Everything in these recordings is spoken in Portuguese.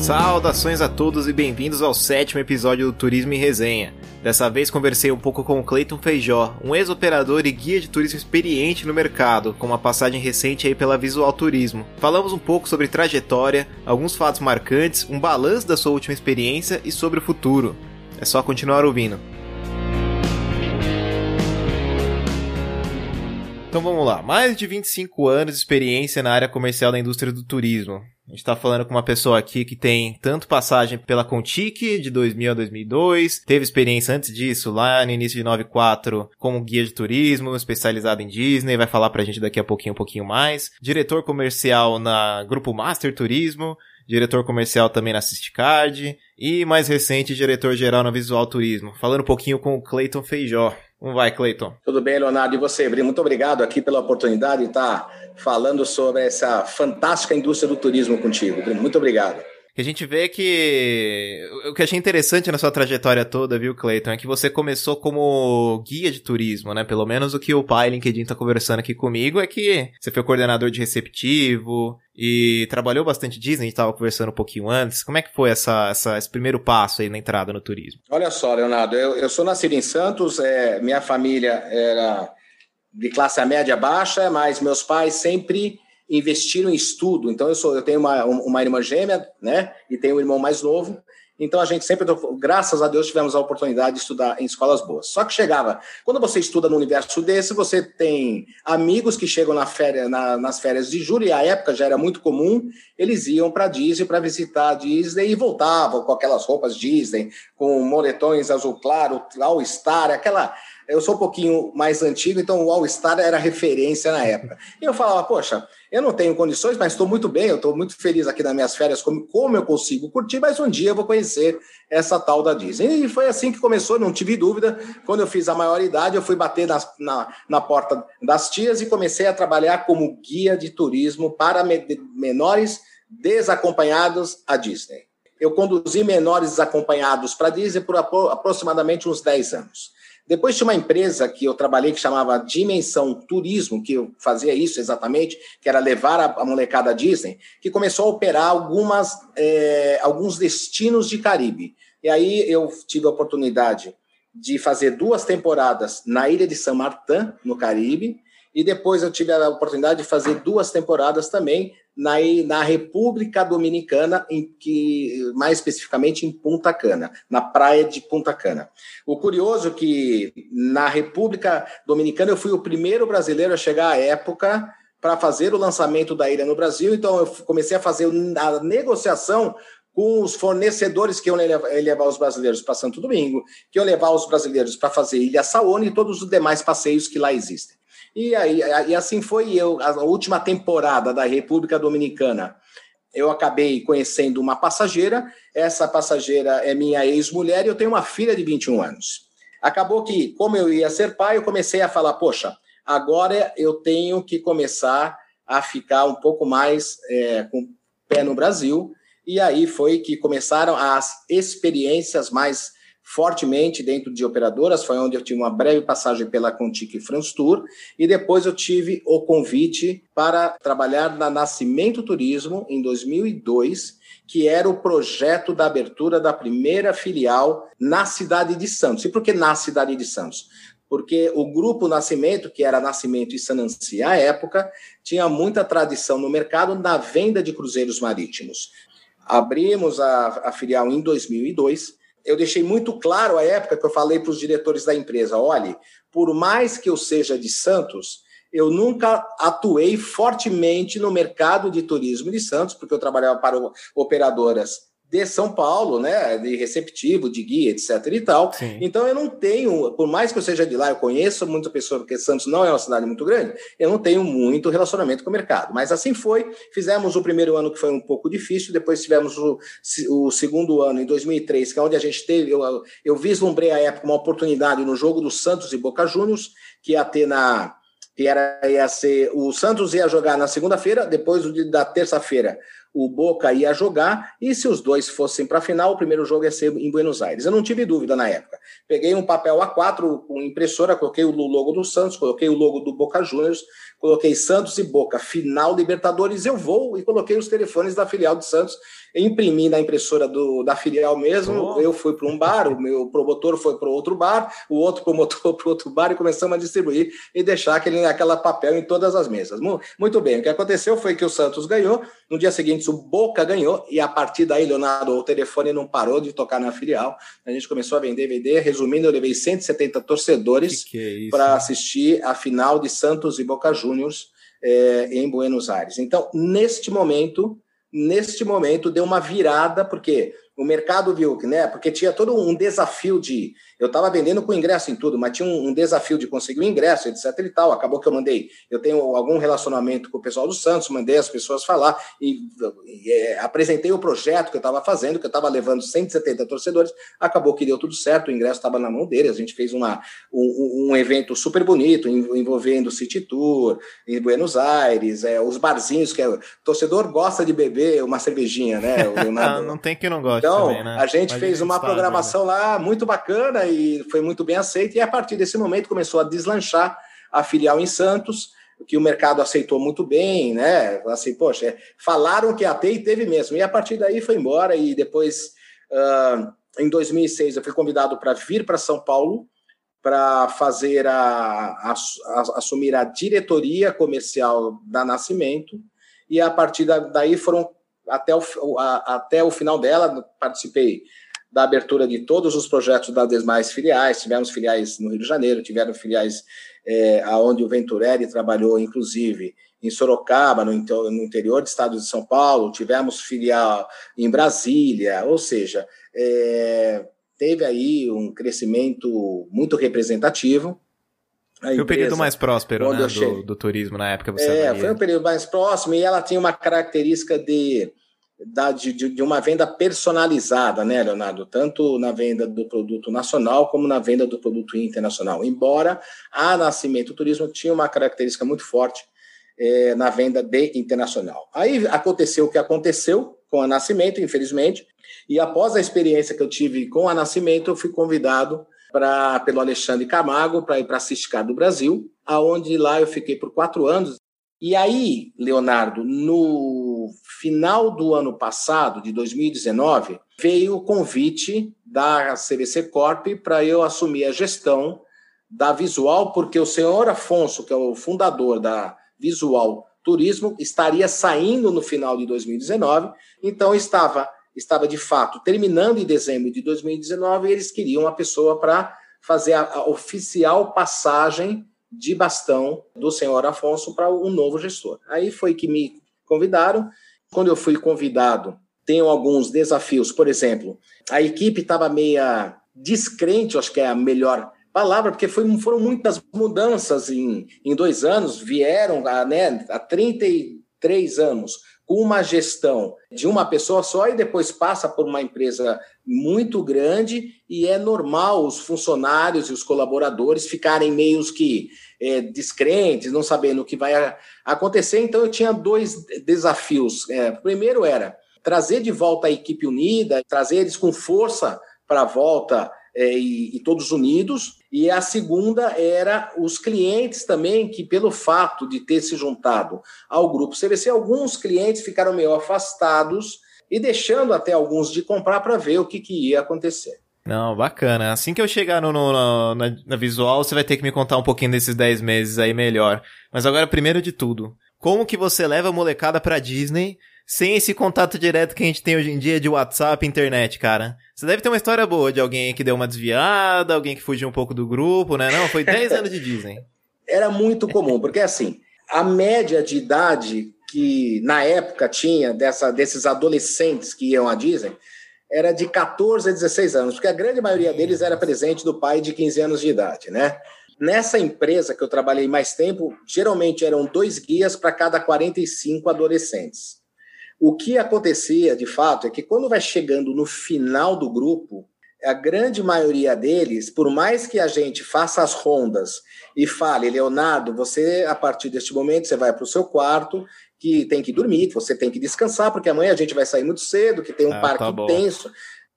Saudações a todos e bem-vindos ao sétimo episódio do Turismo em Resenha. Dessa vez conversei um pouco com o Clayton Feijó, um ex-operador e guia de turismo experiente no mercado, com uma passagem recente aí pela Visual Turismo. Falamos um pouco sobre trajetória, alguns fatos marcantes, um balanço da sua última experiência e sobre o futuro. É só continuar ouvindo. Então vamos lá, mais de 25 anos de experiência na área comercial da indústria do turismo. A gente tá falando com uma pessoa aqui que tem tanto passagem pela Contique de 2000 a 2002, teve experiência antes disso lá no início de 94 como guia de turismo, especializado em Disney, vai falar pra gente daqui a pouquinho um pouquinho mais. Diretor comercial na Grupo Master Turismo, diretor comercial também na Assistcard e mais recente diretor geral na Visual Turismo. Falando um pouquinho com o Clayton Feijó. Como vai, Cleiton? Tudo bem, Leonardo. E você, Muito obrigado aqui pela oportunidade de estar falando sobre essa fantástica indústria do turismo contigo. Muito obrigado. A gente vê que o que achei interessante na sua trajetória toda, viu, Cleiton, é que você começou como guia de turismo, né? Pelo menos o que o pai LinkedIn tá conversando aqui comigo é que você foi coordenador de receptivo e trabalhou bastante Disney, a gente tava conversando um pouquinho antes. Como é que foi essa, essa esse primeiro passo aí na entrada no turismo? Olha só, Leonardo, eu, eu sou nascido em Santos, é, minha família era de classe média baixa, mas meus pais sempre investiram em estudo. Então, eu sou, eu tenho uma, uma irmã gêmea, né? E tenho um irmão mais novo. Então, a gente sempre, graças a Deus, tivemos a oportunidade de estudar em escolas boas. Só que chegava, quando você estuda no universo desse, você tem amigos que chegam na férias, na, nas férias de julho, e a época já era muito comum, eles iam para Disney para visitar a Disney e voltavam com aquelas roupas Disney, com moletões azul claro, All Star, aquela eu sou um pouquinho mais antigo, então o All-Star era referência na época. E eu falava, poxa, eu não tenho condições, mas estou muito bem, eu estou muito feliz aqui nas minhas férias, como, como eu consigo curtir, mas um dia eu vou conhecer essa tal da Disney. E foi assim que começou, não tive dúvida. Quando eu fiz a maioridade, eu fui bater nas, na, na porta das tias e comecei a trabalhar como guia de turismo para menores desacompanhados à Disney. Eu conduzi menores desacompanhados para a Disney por aproximadamente uns 10 anos. Depois tinha uma empresa que eu trabalhei que chamava Dimensão Turismo, que eu fazia isso exatamente, que era levar a, molecada à Disney, que começou a operar algumas, é, alguns destinos de Caribe. E aí eu tive a oportunidade de fazer duas temporadas na ilha de San Martin, no Caribe, e depois eu tive a oportunidade de fazer duas temporadas também na, na República Dominicana, em que mais especificamente em Punta Cana, na praia de Punta Cana. O curioso é que na República Dominicana eu fui o primeiro brasileiro a chegar à época para fazer o lançamento da ilha no Brasil, então eu comecei a fazer a negociação com os fornecedores que iam levar os brasileiros para Santo Domingo, que iam levar os brasileiros para fazer Ilha Saona e todos os demais passeios que lá existem. E, aí, e assim foi eu, a última temporada da República Dominicana. Eu acabei conhecendo uma passageira, essa passageira é minha ex-mulher e eu tenho uma filha de 21 anos. Acabou que, como eu ia ser pai, eu comecei a falar: poxa, agora eu tenho que começar a ficar um pouco mais é, com o pé no Brasil. E aí foi que começaram as experiências mais fortemente dentro de operadoras, foi onde eu tive uma breve passagem pela Contic e France Tour, e depois eu tive o convite para trabalhar na Nascimento Turismo em 2002, que era o projeto da abertura da primeira filial na cidade de Santos. E por que na cidade de Santos? Porque o grupo Nascimento, que era Nascimento e Sananci à época, tinha muita tradição no mercado na venda de cruzeiros marítimos. Abrimos a, a filial em 2002 eu deixei muito claro à época que eu falei para os diretores da empresa: olhe, por mais que eu seja de Santos, eu nunca atuei fortemente no mercado de turismo de Santos, porque eu trabalhava para operadoras de São Paulo, né, de receptivo, de guia, etc e tal. Sim. Então eu não tenho, por mais que eu seja de lá, eu conheço muita pessoa, porque Santos não é uma cidade muito grande, eu não tenho muito relacionamento com o mercado. Mas assim foi, fizemos o primeiro ano que foi um pouco difícil, depois tivemos o, o segundo ano, em 2003, que é onde a gente teve, eu, eu vislumbrei à época uma oportunidade no jogo do Santos e Boca Juniors, que ia ter na que era ia ser o Santos ia jogar na segunda-feira, depois da terça-feira o Boca ia jogar, e se os dois fossem para a final, o primeiro jogo ia ser em Buenos Aires. Eu não tive dúvida na época. Peguei um papel A4 com impressora, coloquei o logo do Santos, coloquei o logo do Boca Juniors, coloquei Santos e Boca, final Libertadores, eu vou, e coloquei os telefones da filial do Santos imprimi na impressora do, da filial mesmo. Oh. Eu fui para um bar, o meu promotor foi para outro bar, o outro promotor para outro bar e começamos a distribuir e deixar aquele aquela papel em todas as mesas. Muito bem, o que aconteceu foi que o Santos ganhou, no dia seguinte o Boca ganhou e a partir daí, Leonardo, o telefone não parou de tocar na filial. A gente começou a vender, vender. Resumindo, eu levei 170 torcedores é para assistir a final de Santos e Boca Juniors é, em Buenos Aires. Então, neste momento, neste momento deu uma virada, porque o mercado viu que, né? Porque tinha todo um desafio de. Eu estava vendendo com ingresso em tudo, mas tinha um, um, desafio de conseguir o ingresso, etc. e tal. Acabou que eu mandei. Eu tenho algum relacionamento com o pessoal do Santos, mandei as pessoas falar e, e é, apresentei o projeto que eu estava fazendo, que eu estava levando 170 torcedores. Acabou que deu tudo certo, o ingresso estava na mão deles. A gente fez uma, um, um evento super bonito, envolvendo o City Tour em Buenos Aires, é, os barzinhos que é, o torcedor gosta de beber uma cervejinha, né? não, não tem que não gosta. Então, também, né? a gente Mas fez uma programação né? lá muito bacana e foi muito bem aceita. E a partir desse momento começou a deslanchar a filial em Santos, que o mercado aceitou muito bem, né? Assim, poxa, é, falaram que ter e teve mesmo. E a partir daí foi embora. E depois, uh, em 2006, eu fui convidado para vir para São Paulo para fazer a, a, a, assumir a diretoria comercial da Nascimento. E a partir daí foram até o, a, até o final dela, participei da abertura de todos os projetos das demais filiais. Tivemos filiais no Rio de Janeiro, tiveram filiais é, onde o Venturelli trabalhou, inclusive, em Sorocaba, no, no, interior do estado de São Paulo, tivemos filial em Brasília, ou seja, é, teve aí um crescimento muito representativo. foi o período mais próspero né, do, do, turismo na época. Você é, foi um período mais próximo e ela tinha uma característica de da, de, de uma venda personalizada, né, Leonardo? Tanto na venda do produto nacional como na venda do produto internacional. Embora a Nascimento Turismo tinha uma característica muito forte é, na venda de internacional. Aí aconteceu o que aconteceu com a Nascimento, infelizmente, e após a experiência que eu tive com a Nascimento, eu fui convidado para pelo Alexandre Camargo para ir para a Ciscar do Brasil, aonde lá eu fiquei por quatro anos. E aí, Leonardo, no final do ano passado, de 2019, veio o convite da CVC Corp para eu assumir a gestão da Visual, porque o senhor Afonso, que é o fundador da Visual Turismo, estaria saindo no final de 2019, então estava estava de fato terminando em dezembro de 2019 e eles queriam uma pessoa para fazer a, a oficial passagem de bastão do senhor Afonso para um novo gestor. Aí foi que me convidaram. Quando eu fui convidado, tenho alguns desafios. Por exemplo, a equipe estava meia descrente, acho que é a melhor palavra, porque foi, foram muitas mudanças em, em dois anos, vieram né, há 33 anos com uma gestão de uma pessoa só e depois passa por uma empresa muito grande e é normal os funcionários e os colaboradores ficarem meio que é, descrentes, não sabendo o que vai acontecer. Então eu tinha dois desafios. É, primeiro era trazer de volta a equipe unida, trazer eles com força para a volta é, e, e, todos unidos. E a segunda era os clientes também, que pelo fato de ter se juntado ao grupo CVC, alguns clientes ficaram meio afastados e deixando até alguns de comprar para ver o que, que, ia acontecer. Não, bacana. Assim que eu chegar no, no na, na, visual, você vai ter que me contar um pouquinho desses 10 meses aí melhor. Mas agora, primeiro de tudo, como que você leva a molecada pra Disney sem esse contato direto que a gente tem hoje em dia de WhatsApp, internet, cara. Você deve ter uma história boa de alguém que deu uma desviada, alguém que fugiu um pouco do grupo, né? Não, foi 10 anos de Disney. Era muito comum, porque assim, a média de idade que na época tinha dessa, desses adolescentes que iam à Disney era de 14 a 16 anos, porque a grande maioria deles era presente do pai de 15 anos de idade, né? Nessa empresa que eu trabalhei mais tempo, geralmente eram dois guias para cada 45 adolescentes. O que acontecia, de fato, é que quando vai chegando no final do grupo, a grande maioria deles, por mais que a gente faça as rondas e fale, Leonardo, você, a partir deste momento, você vai para o seu quarto, que tem que dormir, que você tem que descansar, porque amanhã a gente vai sair muito cedo, que tem um ah, parque tá intenso.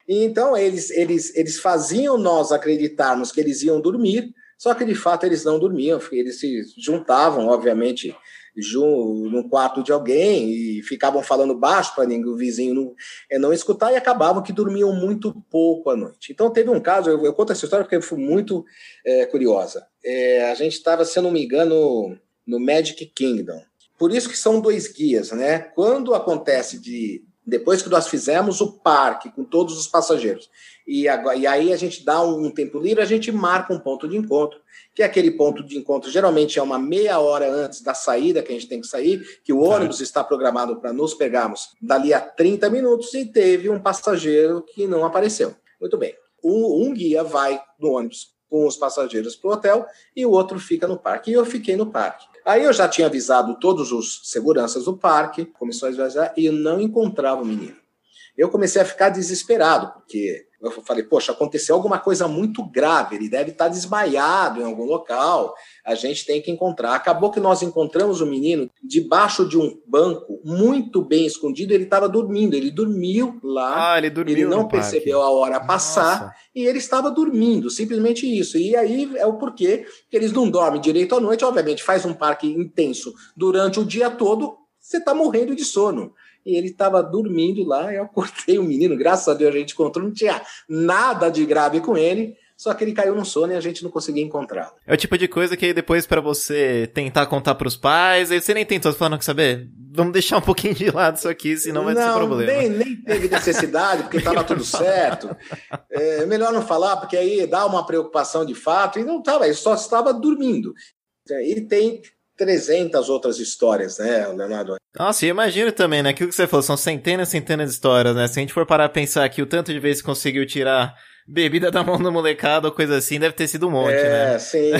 Então, eles, eles, eles faziam nós acreditarmos que eles iam dormir, só que de fato eles não dormiam, eles se juntavam, obviamente, no quarto de alguém e ficavam falando baixo para o vizinho não, é, não escutar e acabavam que dormiam muito pouco à noite. Então teve um caso, eu, eu conto essa história porque foi muito é, curiosa. É, a gente estava, se eu não me engano, no Magic Kingdom. Por isso que são dois guias, né? Quando acontece de depois que nós fizemos o parque com todos os passageiros e, agora, e aí a gente dá um, um tempo livre, a gente marca um ponto de encontro que é aquele ponto de encontro geralmente é uma meia hora antes da saída que a gente tem que sair, que o ônibus é. está programado para nos pegarmos dali a 30 minutos e teve um passageiro que não apareceu. Muito bem. Um, um guia vai no ônibus com os passageiros para o hotel e o outro fica no parque. E eu fiquei no parque. Aí eu já tinha avisado todos os seguranças do parque, comissões de viajar, e não encontrava o menino. Eu comecei a ficar desesperado, porque eu falei, poxa, aconteceu alguma coisa muito grave, ele deve estar desmaiado em algum local, a gente tem que encontrar. Acabou que nós encontramos o menino debaixo de um banco, muito bem escondido, ele estava dormindo, ele dormiu lá, ah, ele, dormiu ele não percebeu parque. a hora passar Nossa. e ele estava dormindo, simplesmente isso. E aí é o porquê que eles não dormem direito à noite, obviamente, faz um parque intenso durante o dia todo, você está morrendo de sono e ele estava dormindo lá. Eu acordei o menino, graças a Deus a gente encontrou, não tinha nada de grave com ele. Só que ele caiu no sono e a gente não conseguia encontrá-lo. É o tipo de coisa que depois para você tentar contar para os pais, aí você nem tentou, falando que saber, vamos deixar um pouquinho de lado isso aqui, senão vai não, ser problema. Nem, nem teve necessidade, porque estava tudo certo. É melhor não falar, porque aí dá uma preocupação de fato, e não estava, ele só estava dormindo. E tem 300 outras histórias, né, Leonardo? Nossa, eu imagino também, né? Aquilo que você falou, são centenas e centenas de histórias, né? Se a gente for parar a pensar que o tanto de vezes conseguiu tirar bebida da mão do molecado ou coisa assim, deve ter sido um monte, é, né? É, sim,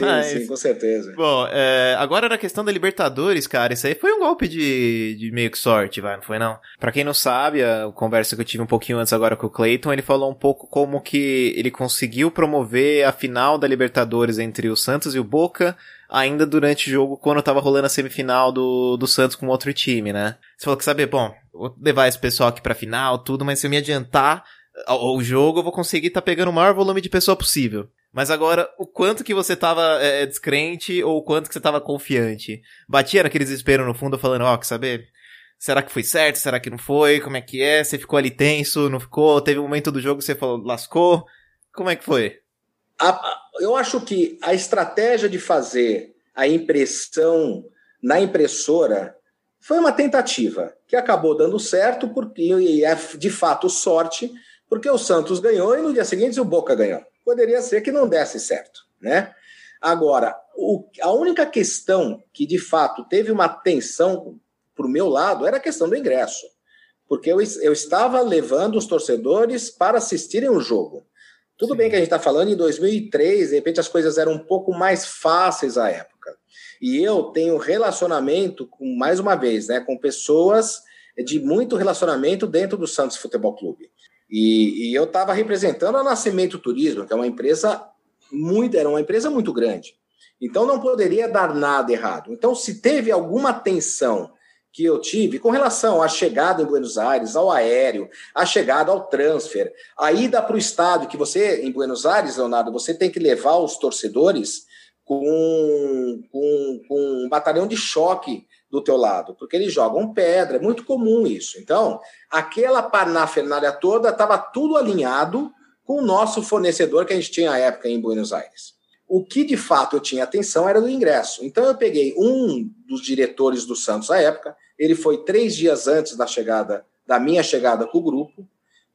Mas, sim, sim, com certeza. Bom, é, agora na questão da Libertadores, cara, isso aí foi um golpe de, de meio que sorte, vai, não foi não? Pra quem não sabe, a conversa que eu tive um pouquinho antes agora com o Clayton, ele falou um pouco como que ele conseguiu promover a final da Libertadores entre o Santos e o Boca, ainda durante o jogo, quando tava rolando a semifinal do, do Santos com outro time, né? Você falou que sabe, bom, vou levar esse pessoal aqui pra final, tudo, mas se eu me adiantar ao, ao jogo, eu vou conseguir tá pegando o maior volume de pessoa possível. Mas agora, o quanto que você tava é, é, descrente ou o quanto que você tava confiante? Batia naquele desespero no fundo falando, ó, oh, que saber? Será que foi certo? Será que não foi? Como é que é? Você ficou ali tenso? Não ficou? Teve um momento do jogo que você falou, lascou? Como é que foi? A, eu acho que a estratégia de fazer a impressão na impressora foi uma tentativa que acabou dando certo porque e é de fato sorte, porque o Santos ganhou e no dia seguinte o Boca ganhou. Poderia ser que não desse certo, né? Agora, o, a única questão que de fato teve uma tensão para o meu lado era a questão do ingresso, porque eu, eu estava levando os torcedores para assistirem o jogo. Tudo Sim. bem que a gente está falando em 2003, de repente as coisas eram um pouco mais fáceis à época. E eu tenho relacionamento, com mais uma vez, né, com pessoas de muito relacionamento dentro do Santos Futebol Clube. E, e eu estava representando a Nascimento Turismo, que é uma empresa muito, era uma empresa muito grande. Então não poderia dar nada errado. Então, se teve alguma tensão que eu tive com relação à chegada em Buenos Aires, ao aéreo, à chegada ao transfer, a ida para o estádio, que você, em Buenos Aires, Leonardo, você tem que levar os torcedores com, com, com um batalhão de choque do teu lado, porque eles jogam pedra, é muito comum isso. Então, aquela parafernália toda estava tudo alinhado com o nosso fornecedor que a gente tinha à época em Buenos Aires. O que de fato eu tinha atenção era do ingresso. Então eu peguei um dos diretores do Santos à época, ele foi três dias antes da chegada, da minha chegada com o grupo,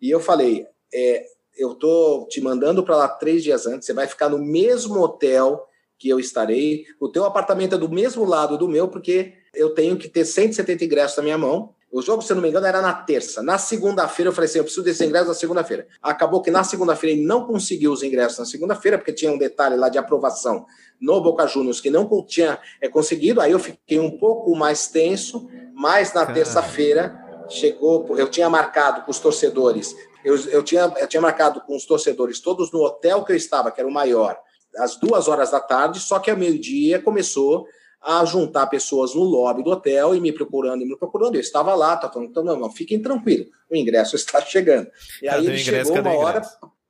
e eu falei: é, eu tô te mandando para lá três dias antes, você vai ficar no mesmo hotel que eu estarei, o teu apartamento é do mesmo lado do meu, porque eu tenho que ter 170 ingressos na minha mão. O jogo, se eu não me engano, era na terça. Na segunda-feira, eu falei assim: eu preciso desses ingressos na segunda-feira. Acabou que na segunda-feira ele não conseguiu os ingressos na segunda-feira, porque tinha um detalhe lá de aprovação no Boca Juniors que não tinha é, conseguido. Aí eu fiquei um pouco mais tenso, mas na terça-feira chegou, eu tinha marcado com os torcedores Eu, eu, tinha, eu tinha marcado com os torcedores todos no hotel que eu estava, que era o maior, às duas horas da tarde, só que ao meio-dia começou a juntar pessoas no lobby do hotel e me procurando e me procurando. Eu estava lá, tá falando, então, não, não, fiquem tranquilos, o ingresso está chegando. E cadê aí ele ingresso, chegou uma hora,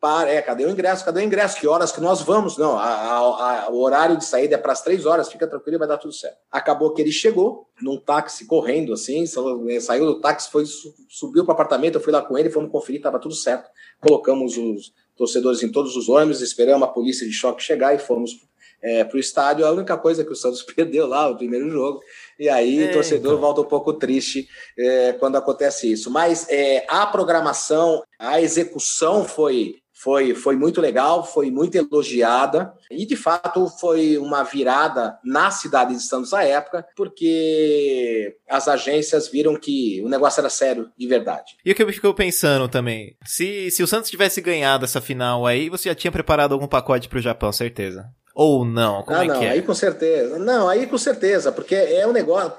para, é, cadê o ingresso? Cadê o ingresso? Que horas que nós vamos? Não, a, a, a, o horário de saída é para as três horas, fica tranquilo, vai dar tudo certo. Acabou que ele chegou num táxi correndo assim, saiu do táxi, foi subiu para o apartamento, eu fui lá com ele, fomos conferir, estava tudo certo. Colocamos os torcedores em todos os ônibus, esperamos a polícia de choque chegar e fomos é, para o estádio. A única coisa que o Santos perdeu lá, o primeiro jogo, e aí é, o torcedor então. volta um pouco triste é, quando acontece isso. Mas é, a programação, a execução foi foi, foi muito legal, foi muito elogiada e de fato foi uma virada na cidade de Santos à época, porque as agências viram que o negócio era sério de verdade. E o que eu fico pensando também, se, se o Santos tivesse ganhado essa final aí, você já tinha preparado algum pacote para o Japão, certeza? Ou não? Como ah, é não, que é? aí com certeza. Não, aí com certeza, porque é um negócio.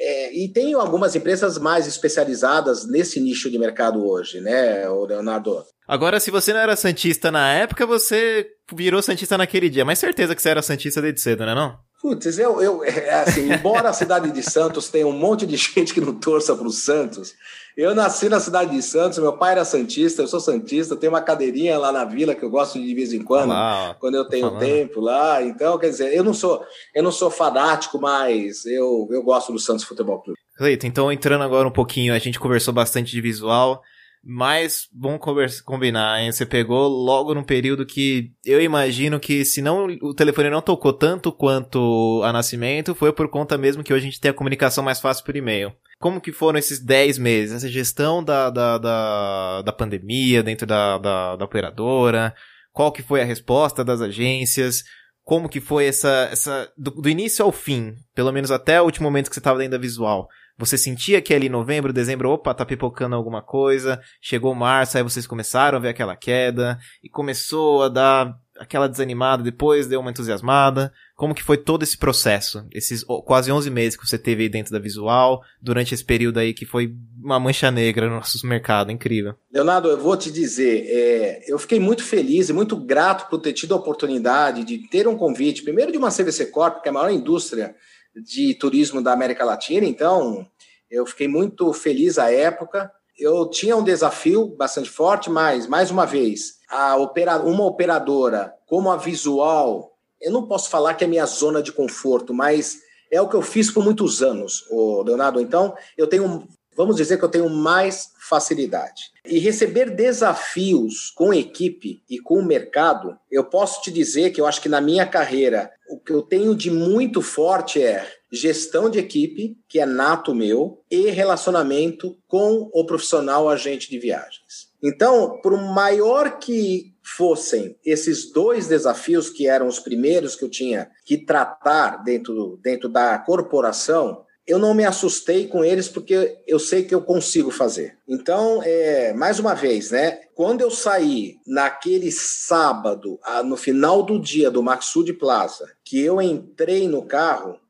É, e tem algumas empresas mais especializadas nesse nicho de mercado hoje, né, o Leonardo? Agora, se você não era Santista na época, você virou Santista naquele dia. Mas certeza que você era Santista desde cedo, né não? Putz, eu, eu é, assim, embora a cidade de Santos tenha um monte de gente que não torça para o Santos, eu nasci na cidade de Santos, meu pai era Santista, eu sou Santista, tenho uma cadeirinha lá na vila que eu gosto de, de vez em quando, Olá, quando eu tenho falando. tempo lá. Então, quer dizer, eu não sou, eu não sou fanático, mas eu, eu gosto do Santos Futebol Clube. Cleiton, então entrando agora um pouquinho, a gente conversou bastante de visual. Mas conversa, combinar, hein? Você pegou logo num período que eu imagino que se não o telefone não tocou tanto quanto a Nascimento, foi por conta mesmo que hoje a gente tem a comunicação mais fácil por e-mail. Como que foram esses 10 meses? Essa gestão da, da, da, da pandemia dentro da, da, da operadora? Qual que foi a resposta das agências? Como que foi essa, essa do, do início ao fim, pelo menos até o último momento que você estava dentro da visual? Você sentia que ali novembro, dezembro, opa, tá pipocando alguma coisa. Chegou março, aí vocês começaram a ver aquela queda e começou a dar aquela desanimada, depois deu uma entusiasmada. Como que foi todo esse processo? Esses quase 11 meses que você teve aí dentro da Visual, durante esse período aí que foi uma mancha negra no nosso mercado, incrível. Leonardo, eu vou te dizer, é, eu fiquei muito feliz e muito grato por ter tido a oportunidade de ter um convite, primeiro de uma CVC Corp, que é a maior indústria de turismo da América Latina, então eu fiquei muito feliz à época. Eu tinha um desafio bastante forte, mas, mais uma vez, a opera, uma operadora como a Visual, eu não posso falar que é minha zona de conforto, mas é o que eu fiz por muitos anos, Leonardo. Então, eu tenho, vamos dizer que eu tenho mais facilidade. E receber desafios com equipe e com o mercado, eu posso te dizer que eu acho que na minha carreira, o que eu tenho de muito forte é gestão de equipe, que é nato meu, e relacionamento com o profissional agente de viagens. Então, por maior que fossem esses dois desafios que eram os primeiros que eu tinha que tratar dentro, dentro da corporação, eu não me assustei com eles porque eu sei que eu consigo fazer. Então, é, mais uma vez, né? Quando eu saí naquele sábado, no final do dia do Maxud Plaza, que eu entrei no carro,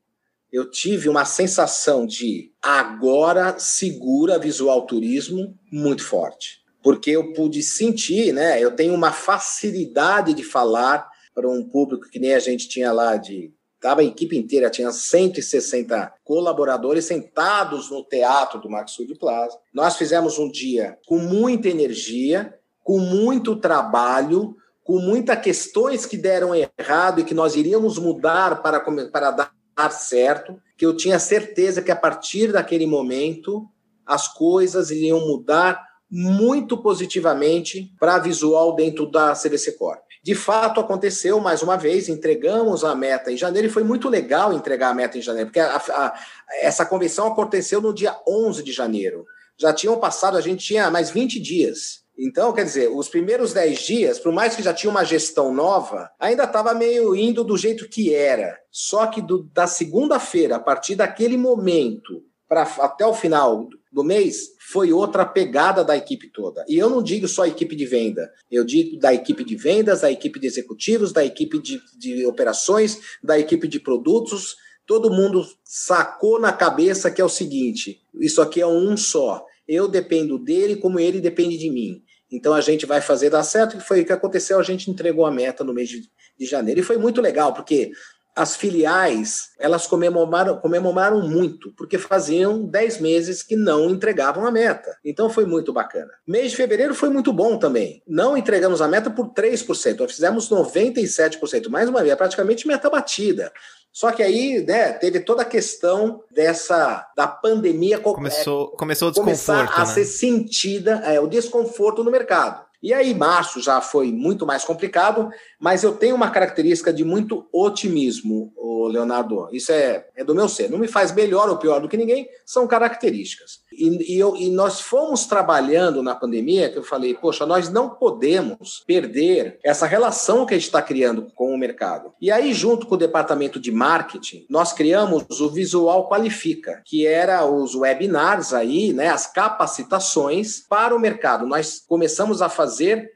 eu tive uma sensação de agora segura visual turismo muito forte. Porque eu pude sentir, né? Eu tenho uma facilidade de falar para um público que nem a gente tinha lá de Tava a equipe inteira, tinha 160 colaboradores sentados no teatro do Maxud Plaza. Nós fizemos um dia com muita energia, com muito trabalho, com muitas questões que deram errado e que nós iríamos mudar para, para dar certo, que eu tinha certeza que a partir daquele momento as coisas iriam mudar muito positivamente para a visual dentro da CVC Corp. De fato, aconteceu mais uma vez, entregamos a meta em janeiro e foi muito legal entregar a meta em janeiro, porque a, a, essa convenção aconteceu no dia 11 de janeiro. Já tinham passado, a gente tinha mais 20 dias. Então, quer dizer, os primeiros 10 dias, por mais que já tinha uma gestão nova, ainda estava meio indo do jeito que era. Só que do, da segunda-feira, a partir daquele momento, para até o final do mês, foi outra pegada da equipe toda. E eu não digo só equipe de venda, eu digo da equipe de vendas, da equipe de executivos, da equipe de, de operações, da equipe de produtos. Todo mundo sacou na cabeça que é o seguinte: isso aqui é um só. Eu dependo dele como ele depende de mim. então a gente vai fazer dar certo, que foi o que aconteceu, a gente entregou a meta no mês de, de janeiro, e foi muito legal, porque as filiais, elas comemoraram, comemoraram muito, porque faziam 10 meses que não entregavam a meta. Então foi muito bacana. Mês de fevereiro foi muito bom também. Não entregamos a meta por 3%, nós fizemos 97%, mais uma vez, é praticamente meta batida. Só que aí, né, teve toda a questão dessa da pandemia começou, começou o desconforto, começar a né? ser sentida é, o desconforto no mercado. E aí, março já foi muito mais complicado, mas eu tenho uma característica de muito otimismo, Leonardo. Isso é, é do meu ser. Não me faz melhor ou pior do que ninguém, são características. E, e, eu, e nós fomos trabalhando na pandemia, que eu falei, poxa, nós não podemos perder essa relação que a gente está criando com o mercado. E aí, junto com o departamento de marketing, nós criamos o Visual Qualifica, que era os webinars aí, né, as capacitações para o mercado. Nós começamos a fazer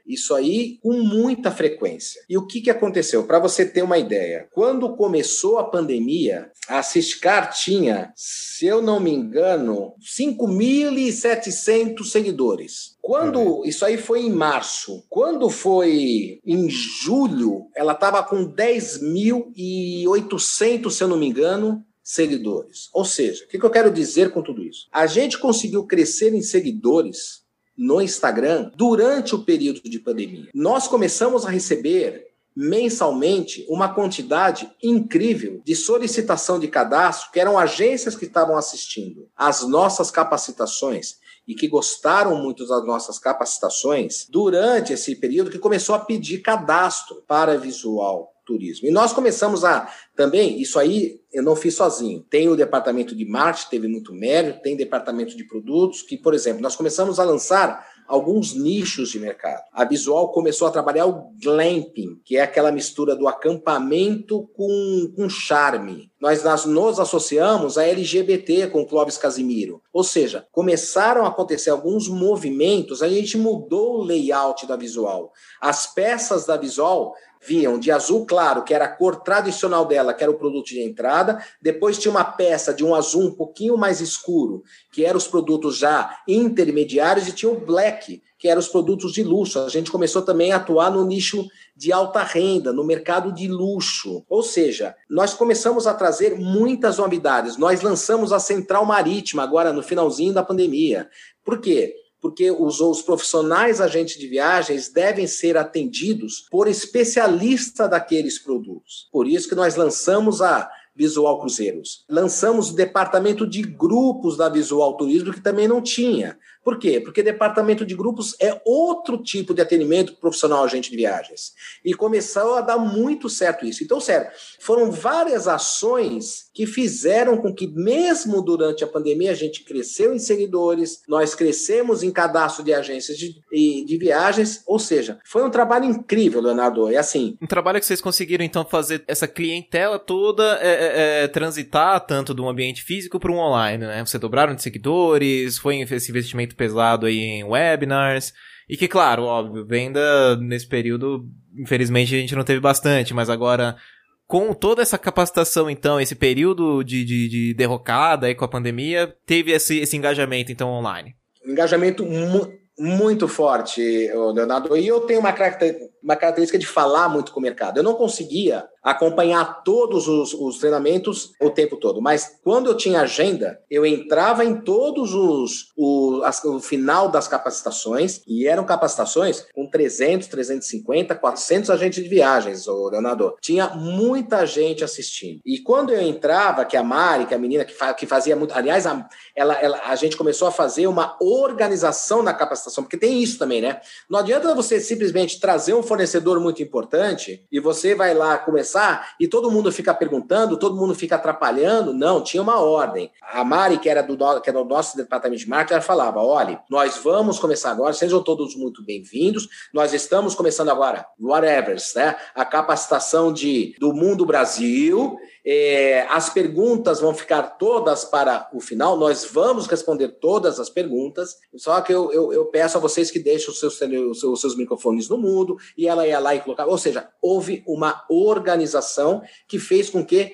isso aí com muita frequência. E o que, que aconteceu? Para você ter uma ideia, quando começou a pandemia, a Ciscar tinha, se eu não me engano, 5 1.700 seguidores. Quando uhum. isso aí foi em março, quando foi em julho, ela estava com 10.800, se eu não me engano, seguidores. Ou seja, o que eu quero dizer com tudo isso? A gente conseguiu crescer em seguidores no Instagram durante o período de pandemia. Nós começamos a receber mensalmente uma quantidade incrível de solicitação de cadastro, que eram agências que estavam assistindo às nossas capacitações e que gostaram muito das nossas capacitações durante esse período que começou a pedir cadastro para visual turismo. E nós começamos a também, isso aí eu não fiz sozinho. Tem o departamento de marketing, teve muito mérito, tem departamento de produtos, que, por exemplo, nós começamos a lançar alguns nichos de mercado. A Visual começou a trabalhar o glamping, que é aquela mistura do acampamento com, com charme. Nós, nós nos associamos a LGBT com o Clóvis Casimiro. Ou seja, começaram a acontecer alguns movimentos, a gente mudou o layout da Visual. As peças da Visual vinham de azul claro, que era a cor tradicional dela, que era o produto de entrada. Depois tinha uma peça de um azul um pouquinho mais escuro, que eram os produtos já intermediários, e tinha o black, que eram os produtos de luxo. A gente começou também a atuar no nicho de alta renda, no mercado de luxo. Ou seja, nós começamos a trazer muitas novidades. Nós lançamos a Central Marítima agora no finalzinho da pandemia. Por quê? Porque os, os profissionais agentes de viagens devem ser atendidos por especialista daqueles produtos. Por isso que nós lançamos a Visual Cruzeiros. Lançamos o departamento de grupos da Visual Turismo, que também não tinha. Por quê? Porque departamento de grupos é outro tipo de atendimento profissional agente de viagens. E começou a dar muito certo isso. Então, sério, foram várias ações que fizeram com que, mesmo durante a pandemia, a gente cresceu em seguidores, nós crescemos em cadastro de agências de, de viagens, ou seja, foi um trabalho incrível, Leonardo. É assim. Um trabalho que vocês conseguiram, então, fazer essa clientela toda é, é, é, transitar tanto do ambiente físico para um online, né? Você dobraram de seguidores, foi esse investimento muito pesado aí em webinars. E que, claro, óbvio, venda nesse período, infelizmente a gente não teve bastante, mas agora, com toda essa capacitação, então, esse período de, de, de derrocada aí com a pandemia, teve esse, esse engajamento, então, online. Engajamento mu muito forte, Leonardo. E eu tenho uma, uma característica de falar muito com o mercado. Eu não conseguia acompanhar todos os, os, treinamentos o tempo todo. Mas quando eu tinha agenda, eu entrava em todos os o, as, o final das capacitações e eram capacitações com 300, 350, 400 agentes de viagens, o Leonardo. Tinha muita gente assistindo. E quando eu entrava, que a Mari, que a menina que, fa, que fazia muito, aliás, a, ela, ela, a gente começou a fazer uma organização na capacitação, porque tem isso também, né? Não adianta você simplesmente trazer um fornecedor muito importante e você vai lá começar começar e todo mundo fica perguntando, todo mundo fica atrapalhando. Não, tinha uma ordem. A Mari, que era do, que era do nosso departamento de marketing, ela falava: olha, nós vamos começar agora, sejam todos muito bem-vindos. Nós estamos começando agora, whatever, né? A capacitação de, do Mundo Brasil. É, as perguntas vão ficar todas para o final, nós vamos responder todas as perguntas, só que eu, eu, eu peço a vocês que deixem os seus, os seus, microfones no mudo, e ela ia lá e colocava. Ou seja, houve uma organização que fez com que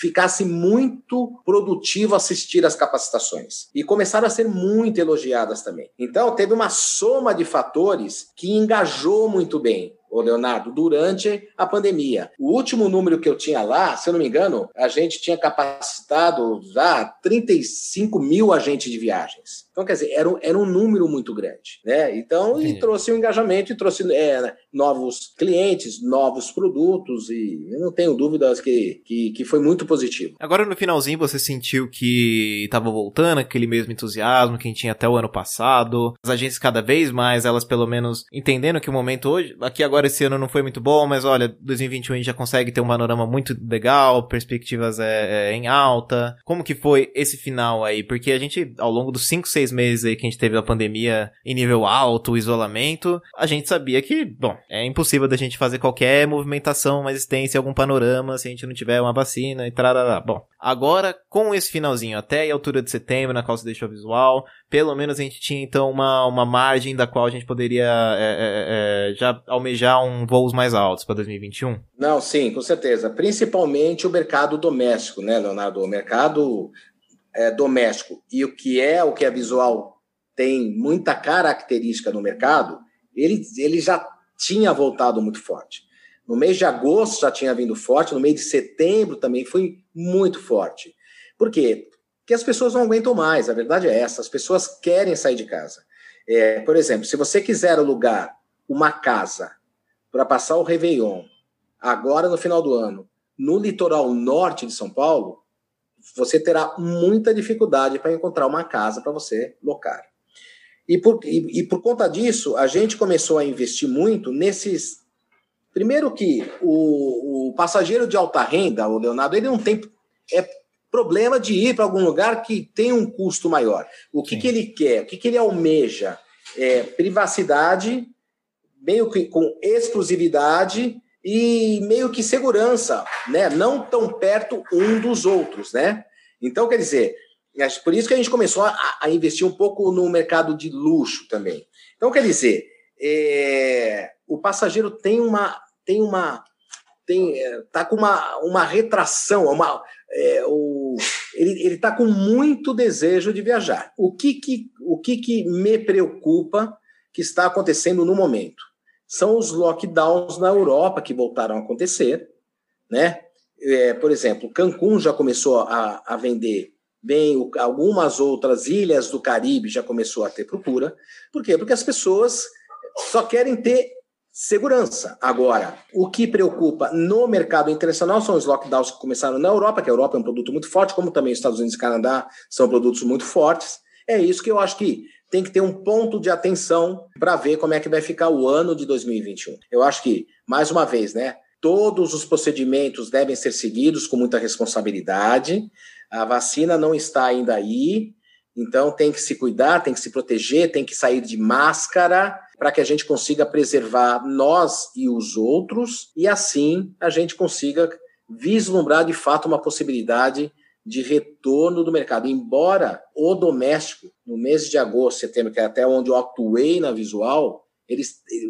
ficasse muito produtivo assistir às capacitações. E começaram a ser muito elogiadas também. Então, teve uma soma de fatores que engajou muito bem ô Leonardo, durante a pandemia. O último número que eu tinha lá, se eu não me engano, a gente tinha capacitado já 35 mil agentes de viagens. Então, quer dizer, era um, era um número muito grande, né? Então, e trouxe um engajamento e trouxe é, novos clientes, novos produtos e eu não tenho dúvidas que, que, que foi muito positivo. Agora, no finalzinho, você sentiu que estava voltando aquele mesmo entusiasmo que a gente tinha até o ano passado? As agências cada vez mais, elas pelo menos entendendo que o momento hoje, aqui agora esse ano não foi muito bom, mas olha, 2021 a gente já consegue ter um panorama muito legal, perspectivas é, é, em alta. Como que foi esse final aí? Porque a gente, ao longo dos 5, 6 seis meses aí que a gente teve a pandemia em nível alto, isolamento, a gente sabia que, bom, é impossível da gente fazer qualquer movimentação, uma existência, algum panorama se a gente não tiver uma vacina e trará. Bom, agora com esse finalzinho, até a altura de setembro, na qual se deixou visual, pelo menos a gente tinha então uma, uma margem da qual a gente poderia é, é, é, já almejar um voos mais altos para 2021? Não, sim, com certeza. Principalmente o mercado doméstico, né, Leonardo? O mercado é, doméstico e o que é o que a visual tem muita característica no mercado, ele, ele já tinha voltado muito forte. No mês de agosto já tinha vindo forte, no mês de setembro também foi muito forte. Por quê? Porque as pessoas não aguentam mais, a verdade é essa, as pessoas querem sair de casa. É, por exemplo, se você quiser alugar uma casa para passar o Réveillon, agora no final do ano, no litoral norte de São Paulo, você terá muita dificuldade para encontrar uma casa para você locar. E por, e, e por conta disso, a gente começou a investir muito nesses. Primeiro que o, o passageiro de alta renda, o Leonardo, ele não tem é problema de ir para algum lugar que tem um custo maior. O que, que ele quer? O que, que ele almeja? É, privacidade, meio que com exclusividade e meio que segurança, né? Não tão perto um dos outros, né? Então, quer dizer, por isso que a gente começou a, a investir um pouco no mercado de luxo também. Então, quer dizer, é, o passageiro tem uma tem uma tem é, tá com uma, uma retração, uma é, o, ele está com muito desejo de viajar. O que que o que que me preocupa que está acontecendo no momento? são os lockdowns na Europa que voltaram a acontecer, né? É, por exemplo, Cancún já começou a, a vender bem, algumas outras ilhas do Caribe já começou a ter procura. Por quê? Porque as pessoas só querem ter segurança. Agora, o que preocupa no mercado internacional são os lockdowns que começaram na Europa, que a Europa é um produto muito forte, como também os Estados Unidos e Canadá são produtos muito fortes. É isso que eu acho que tem que ter um ponto de atenção para ver como é que vai ficar o ano de 2021. Eu acho que, mais uma vez, né, todos os procedimentos devem ser seguidos com muita responsabilidade. A vacina não está ainda aí, então tem que se cuidar, tem que se proteger, tem que sair de máscara para que a gente consiga preservar nós e os outros e assim a gente consiga vislumbrar de fato uma possibilidade de retorno do mercado. Embora o doméstico, no mês de agosto, setembro, que é até onde eu atuei na visual,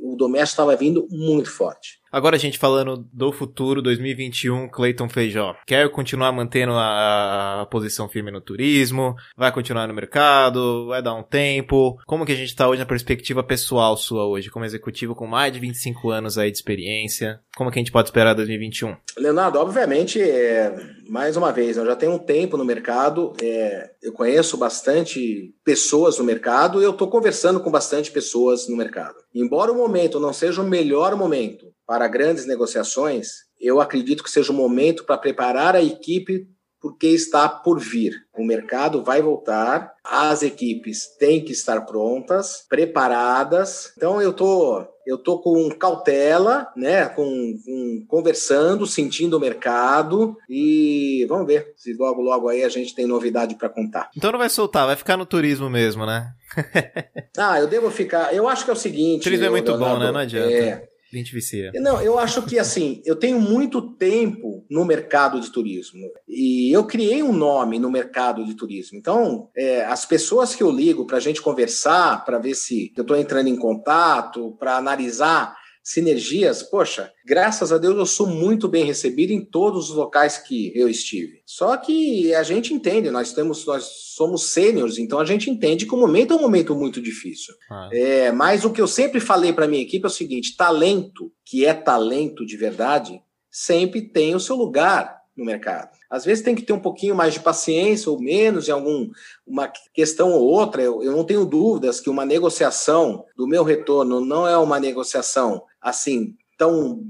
o doméstico estava vindo muito forte. Agora a gente falando do futuro 2021, Clayton Feijó. Quer continuar mantendo a, a, posição firme no turismo? Vai continuar no mercado? Vai dar um tempo? Como que a gente está hoje na perspectiva pessoal sua hoje, como executivo com mais de 25 anos aí de experiência? Como que a gente pode esperar 2021? Leonardo, obviamente, é, mais uma vez, eu já tenho um tempo no mercado, é, eu conheço bastante pessoas no mercado e eu estou conversando com bastante pessoas no mercado. Embora o momento não seja o melhor momento para grandes negociações, eu acredito que seja o momento para preparar a equipe porque está por vir. O mercado vai voltar, as equipes têm que estar prontas, preparadas. Então eu tô eu tô com cautela, né, com, com conversando, sentindo o mercado e vamos ver se logo logo aí a gente tem novidade para contar. Então não vai soltar, vai ficar no turismo mesmo, né? ah, eu devo ficar. Eu acho que é o seguinte. O turismo é muito Leonardo, bom, né? Não adianta. É, Identificia. Não, eu acho que assim, eu tenho muito tempo no mercado de turismo e eu criei um nome no mercado de turismo. Então, é, as pessoas que eu ligo para a gente conversar, para ver se eu estou entrando em contato, para analisar sinergias, poxa, graças a Deus eu sou muito bem recebido em todos os locais que eu estive. Só que a gente entende, nós temos, nós somos sêniores, então a gente entende que o momento é um momento muito difícil. Ah. É, mas o que eu sempre falei para minha equipe é o seguinte: talento, que é talento de verdade, sempre tem o seu lugar no mercado. Às vezes tem que ter um pouquinho mais de paciência ou menos em alguma questão ou outra. Eu, eu não tenho dúvidas que uma negociação do meu retorno não é uma negociação assim tão,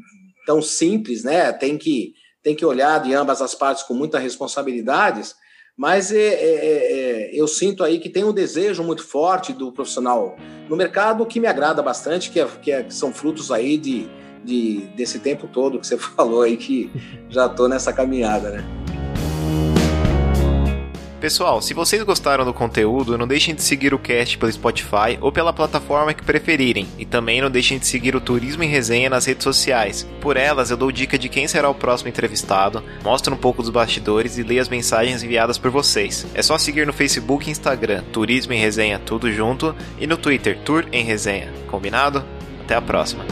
tão simples, né? Tem que, tem que olhar de ambas as partes com muita responsabilidades, mas é, é, é, é eu sinto aí que tem um desejo muito forte do profissional no mercado que me agrada bastante, que, é, que, é, que são frutos aí de, de, desse tempo todo que você falou aí, que já estou nessa caminhada, né? Pessoal, se vocês gostaram do conteúdo, não deixem de seguir o cast pelo Spotify ou pela plataforma que preferirem. E também não deixem de seguir o Turismo em Resenha nas redes sociais. Por elas, eu dou dica de quem será o próximo entrevistado, mostro um pouco dos bastidores e leio as mensagens enviadas por vocês. É só seguir no Facebook e Instagram, Turismo em Resenha tudo junto, e no Twitter, Tour em Resenha. Combinado? Até a próxima.